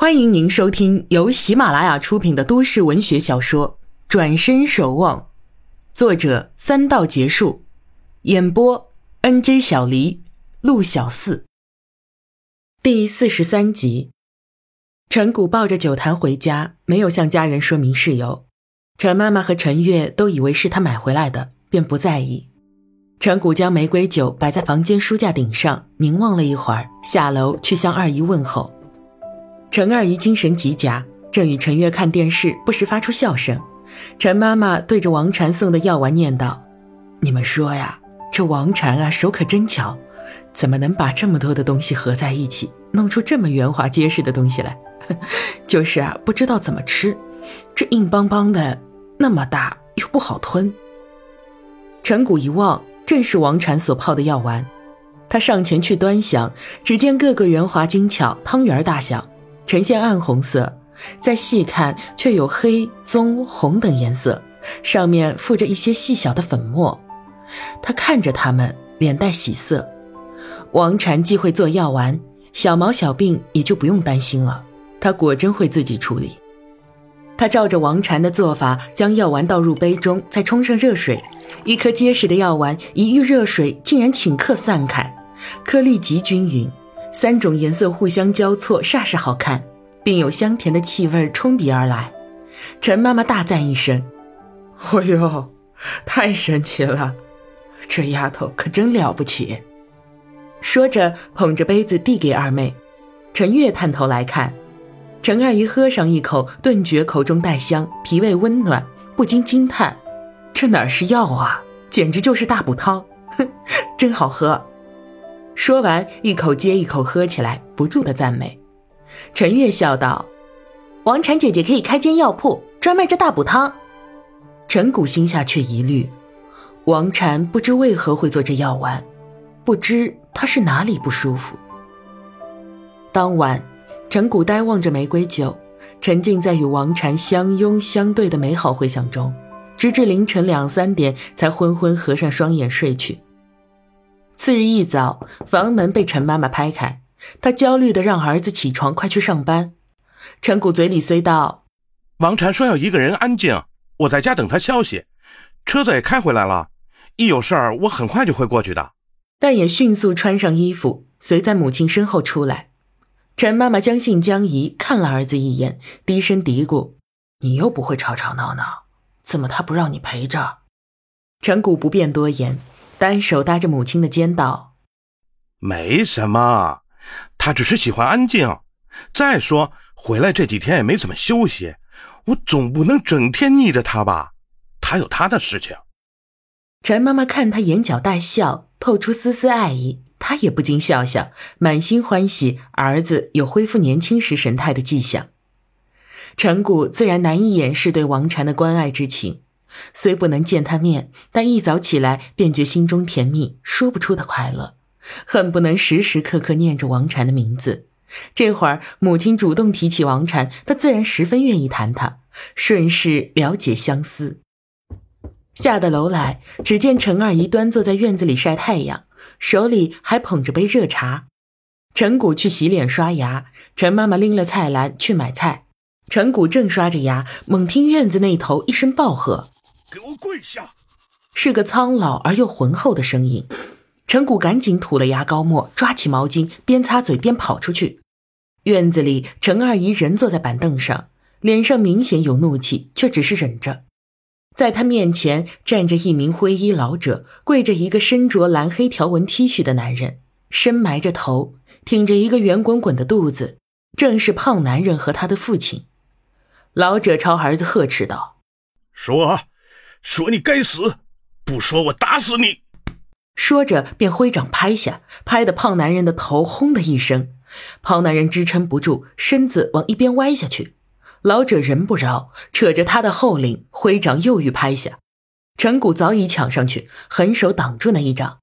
欢迎您收听由喜马拉雅出品的都市文学小说《转身守望》，作者三道结束，演播 N J 小黎、陆小四。第四十三集，陈谷抱着酒坛回家，没有向家人说明事由。陈妈妈和陈月都以为是他买回来的，便不在意。陈谷将玫瑰酒摆在房间书架顶上，凝望了一会儿，下楼去向二姨问候。陈二姨精神极佳，正与陈月看电视，不时发出笑声。陈妈妈对着王禅送的药丸念道：“你们说呀，这王禅啊，手可真巧，怎么能把这么多的东西合在一起，弄出这么圆滑结实的东西来？就是啊，不知道怎么吃，这硬邦邦的，那么大又不好吞。”陈谷一望，正是王禅所泡的药丸，他上前去端详，只见个个圆滑精巧，汤圆大小。呈现暗红色，再细看却有黑、棕、红等颜色，上面附着一些细小的粉末。他看着他们，脸带喜色。王禅既会做药丸，小毛小病也就不用担心了。他果真会自己处理。他照着王禅的做法，将药丸倒入杯中，再冲上热水。一颗结实的药丸一遇热水，竟然顷刻散开，颗粒极均匀。三种颜色互相交错，煞是好看，并有香甜的气味冲鼻而来。陈妈妈大赞一声：“哎呦，太神奇了！这丫头可真了不起。”说着，捧着杯子递给二妹。陈月探头来看，陈二姨喝上一口，顿觉口中带香，脾胃温暖，不禁惊叹：“这哪是药啊，简直就是大补汤！哼，真好喝。”说完，一口接一口喝起来，不住的赞美。陈月笑道：“王禅姐姐可以开间药铺，专卖这大补汤。”陈谷心下却疑虑：王禅不知为何会做这药丸，不知他是哪里不舒服。当晚，陈谷呆望着玫瑰酒，沉浸在与王禅相拥相对的美好回想中，直至凌晨两三点才昏昏合上双眼睡去。次日一早，房门被陈妈妈拍开，她焦虑的让儿子起床，快去上班。陈谷嘴里虽道：“王禅说要一个人安静，我在家等他消息。车子也开回来了，一有事儿我很快就会过去的。”但也迅速穿上衣服，随在母亲身后出来。陈妈妈将信将疑看了儿子一眼，低声嘀咕：“你又不会吵吵闹闹，怎么他不让你陪着？”陈谷不便多言。单手搭着母亲的肩道：“没什么，他只是喜欢安静。再说回来这几天也没怎么休息，我总不能整天腻着他吧？他有他的事情。”陈妈妈看他眼角带笑，透出丝丝爱意，她也不禁笑笑，满心欢喜儿子有恢复年轻时神态的迹象。陈谷自然难以掩饰对王禅的关爱之情。虽不能见他面，但一早起来便觉心中甜蜜，说不出的快乐，恨不能时时刻刻念着王禅的名字。这会儿母亲主动提起王禅，他自然十分愿意谈他，顺势了解相思。下得楼来，只见陈二姨端坐在院子里晒太阳，手里还捧着杯热茶。陈谷去洗脸刷牙，陈妈妈拎了菜篮去买菜。陈谷正刷着牙，猛听院子那头一声暴喝。给我跪下！是个苍老而又浑厚的声音。陈谷赶紧吐了牙膏沫，抓起毛巾，边擦嘴边跑出去。院子里，陈二姨仍坐在板凳上，脸上明显有怒气，却只是忍着。在她面前站着一名灰衣老者，跪着一个身着蓝黑条纹 T 恤的男人，深埋着头，挺着一个圆滚滚的肚子，正是胖男人和他的父亲。老者朝儿子呵斥道：“说。”说你该死，不说我打死你！说着便挥掌拍下，拍得胖男人的头轰的一声，胖男人支撑不住，身子往一边歪下去。老者人不饶，扯着他的后领，挥掌又欲拍下。陈谷早已抢上去，狠手挡住那一掌。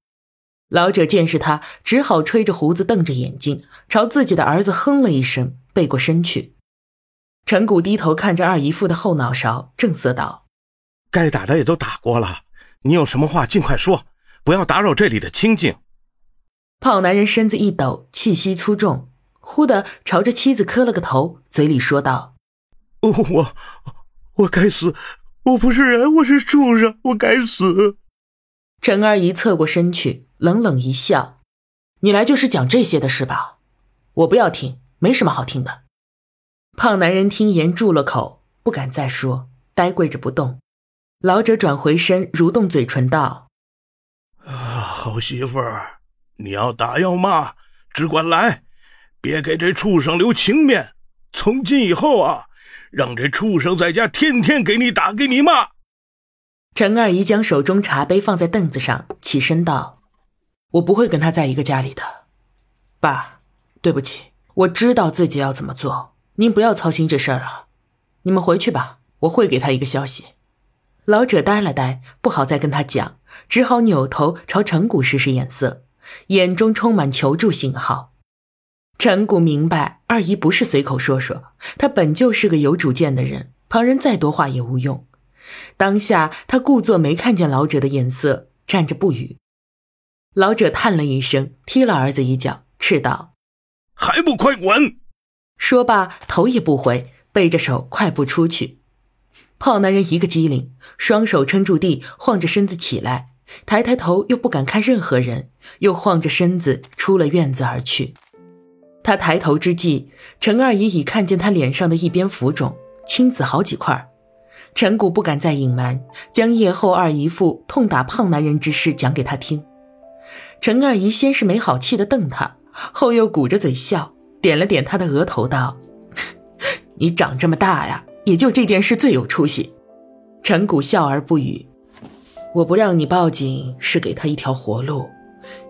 老者见是他，只好吹着胡子，瞪着眼睛，朝自己的儿子哼了一声，背过身去。陈谷低头看着二姨父的后脑勺，正色道。该打的也都打过了，你有什么话尽快说，不要打扰这里的清静。胖男人身子一抖，气息粗重，忽地朝着妻子磕了个头，嘴里说道：“我，我该死！我不是人，我是畜生，我该死！”陈二姨侧过身去，冷冷一笑：“你来就是讲这些的是吧？我不要听，没什么好听的。”胖男人听言住了口，不敢再说，呆跪着不动。老者转回身，蠕动嘴唇道：“啊，好媳妇儿，你要打要骂，只管来，别给这畜生留情面。从今以后啊，让这畜生在家天天给你打，给你骂。”陈二姨将手中茶杯放在凳子上，起身道：“我不会跟他在一个家里的，爸，对不起，我知道自己要怎么做，您不要操心这事儿了。你们回去吧，我会给他一个消息。”老者呆了呆，不好再跟他讲，只好扭头朝陈谷使使眼色，眼中充满求助信号。陈谷明白二姨不是随口说说，她本就是个有主见的人，旁人再多话也无用。当下，他故作没看见老者的眼色，站着不语。老者叹了一声，踢了儿子一脚，斥道：“还不快滚！”说罢，头也不回，背着手快步出去。胖男人一个机灵，双手撑住地，晃着身子起来，抬抬头又不敢看任何人，又晃着身子出了院子而去。他抬头之际，陈二姨已看见他脸上的一边浮肿，青紫好几块。陈谷不敢再隐瞒，将夜后二姨父痛打胖男人之事讲给他听。陈二姨先是没好气的瞪他，后又鼓着嘴笑，点了点他的额头，道：“ 你长这么大呀，也就这件事最有出息。”陈谷笑而不语。我不让你报警，是给他一条活路，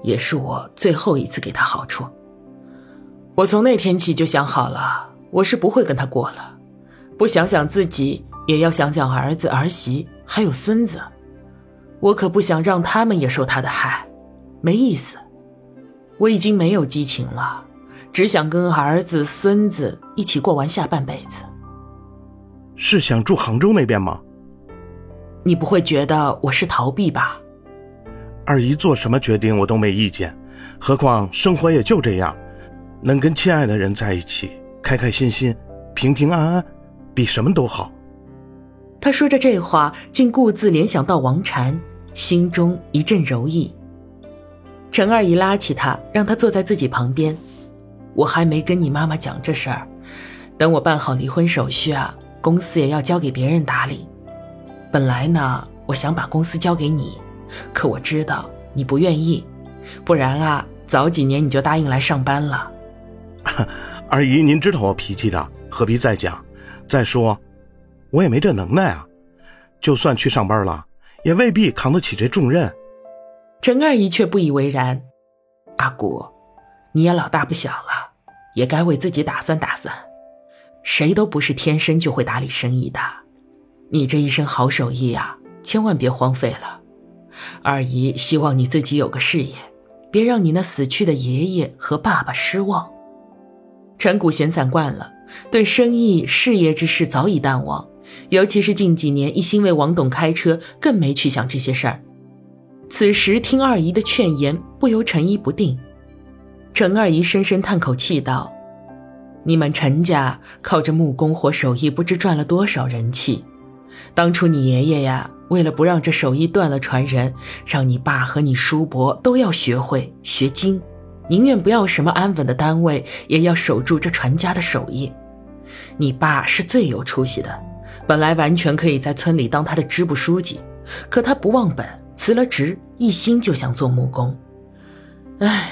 也是我最后一次给他好处。我从那天起就想好了，我是不会跟他过了，不想想自己。也要想想儿子、儿媳还有孙子，我可不想让他们也受他的害，没意思。我已经没有激情了，只想跟儿子、孙子一起过完下半辈子。是想住杭州那边吗？你不会觉得我是逃避吧？二姨做什么决定我都没意见，何况生活也就这样，能跟亲爱的人在一起，开开心心、平平安安，比什么都好。他说着这话，竟顾自联想到王禅，心中一阵柔意。陈二姨拉起他，让他坐在自己旁边。我还没跟你妈妈讲这事儿，等我办好离婚手续啊，公司也要交给别人打理。本来呢，我想把公司交给你，可我知道你不愿意，不然啊，早几年你就答应来上班了。二姨，您知道我脾气的，何必再讲？再说。我也没这能耐啊，就算去上班了，也未必扛得起这重任。陈二姨却不以为然：“阿古，你也老大不小了，也该为自己打算打算。谁都不是天生就会打理生意的，你这一身好手艺呀，千万别荒废了。二姨希望你自己有个事业，别让你那死去的爷爷和爸爸失望。”陈谷闲散惯了，对生意事业之事早已淡忘。尤其是近几年一心为王董开车，更没去想这些事儿。此时听二姨的劝言，不由沉疑不定。陈二姨深深叹口气道：“你们陈家靠着木工活手艺，不知赚了多少人气。当初你爷爷呀，为了不让这手艺断了传人，让你爸和你叔伯都要学会学精，宁愿不要什么安稳的单位，也要守住这传家的手艺。你爸是最有出息的。”本来完全可以在村里当他的支部书记，可他不忘本，辞了职，一心就想做木工。唉，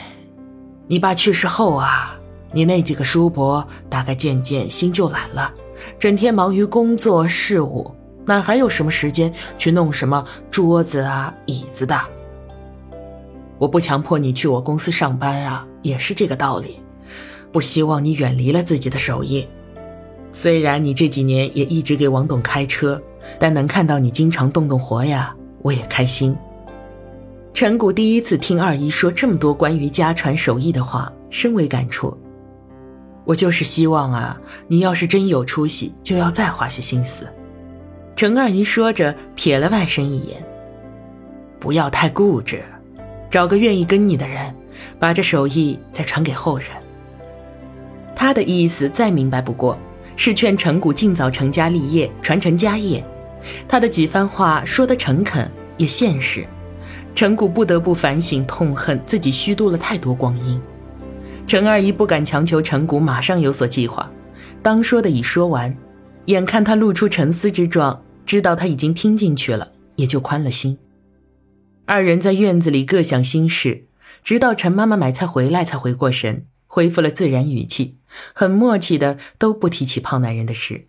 你爸去世后啊，你那几个叔伯大概渐渐心就懒了，整天忙于工作事务，哪还有什么时间去弄什么桌子啊、椅子的？我不强迫你去我公司上班啊，也是这个道理，不希望你远离了自己的手艺。虽然你这几年也一直给王董开车，但能看到你经常动动活呀，我也开心。陈谷第一次听二姨说这么多关于家传手艺的话，深为感触。我就是希望啊，你要是真有出息，就要再花些心思。陈二姨说着，瞥了外甥一眼，不要太固执，找个愿意跟你的人，把这手艺再传给后人。他的意思再明白不过，是劝陈谷尽早成家立业，传承家业。他的几番话说得诚恳，也现实。陈谷不得不反省痛恨自己虚度了太多光阴。陈二姨不敢强求陈谷马上有所计划，当说的已说完，眼看他露出沉思之状，知道他已经听进去了，也就宽了心。二人在院子里各想心事，直到陈妈妈买菜回来才回过神，恢复了自然语气，很默契的都不提起胖男人的事。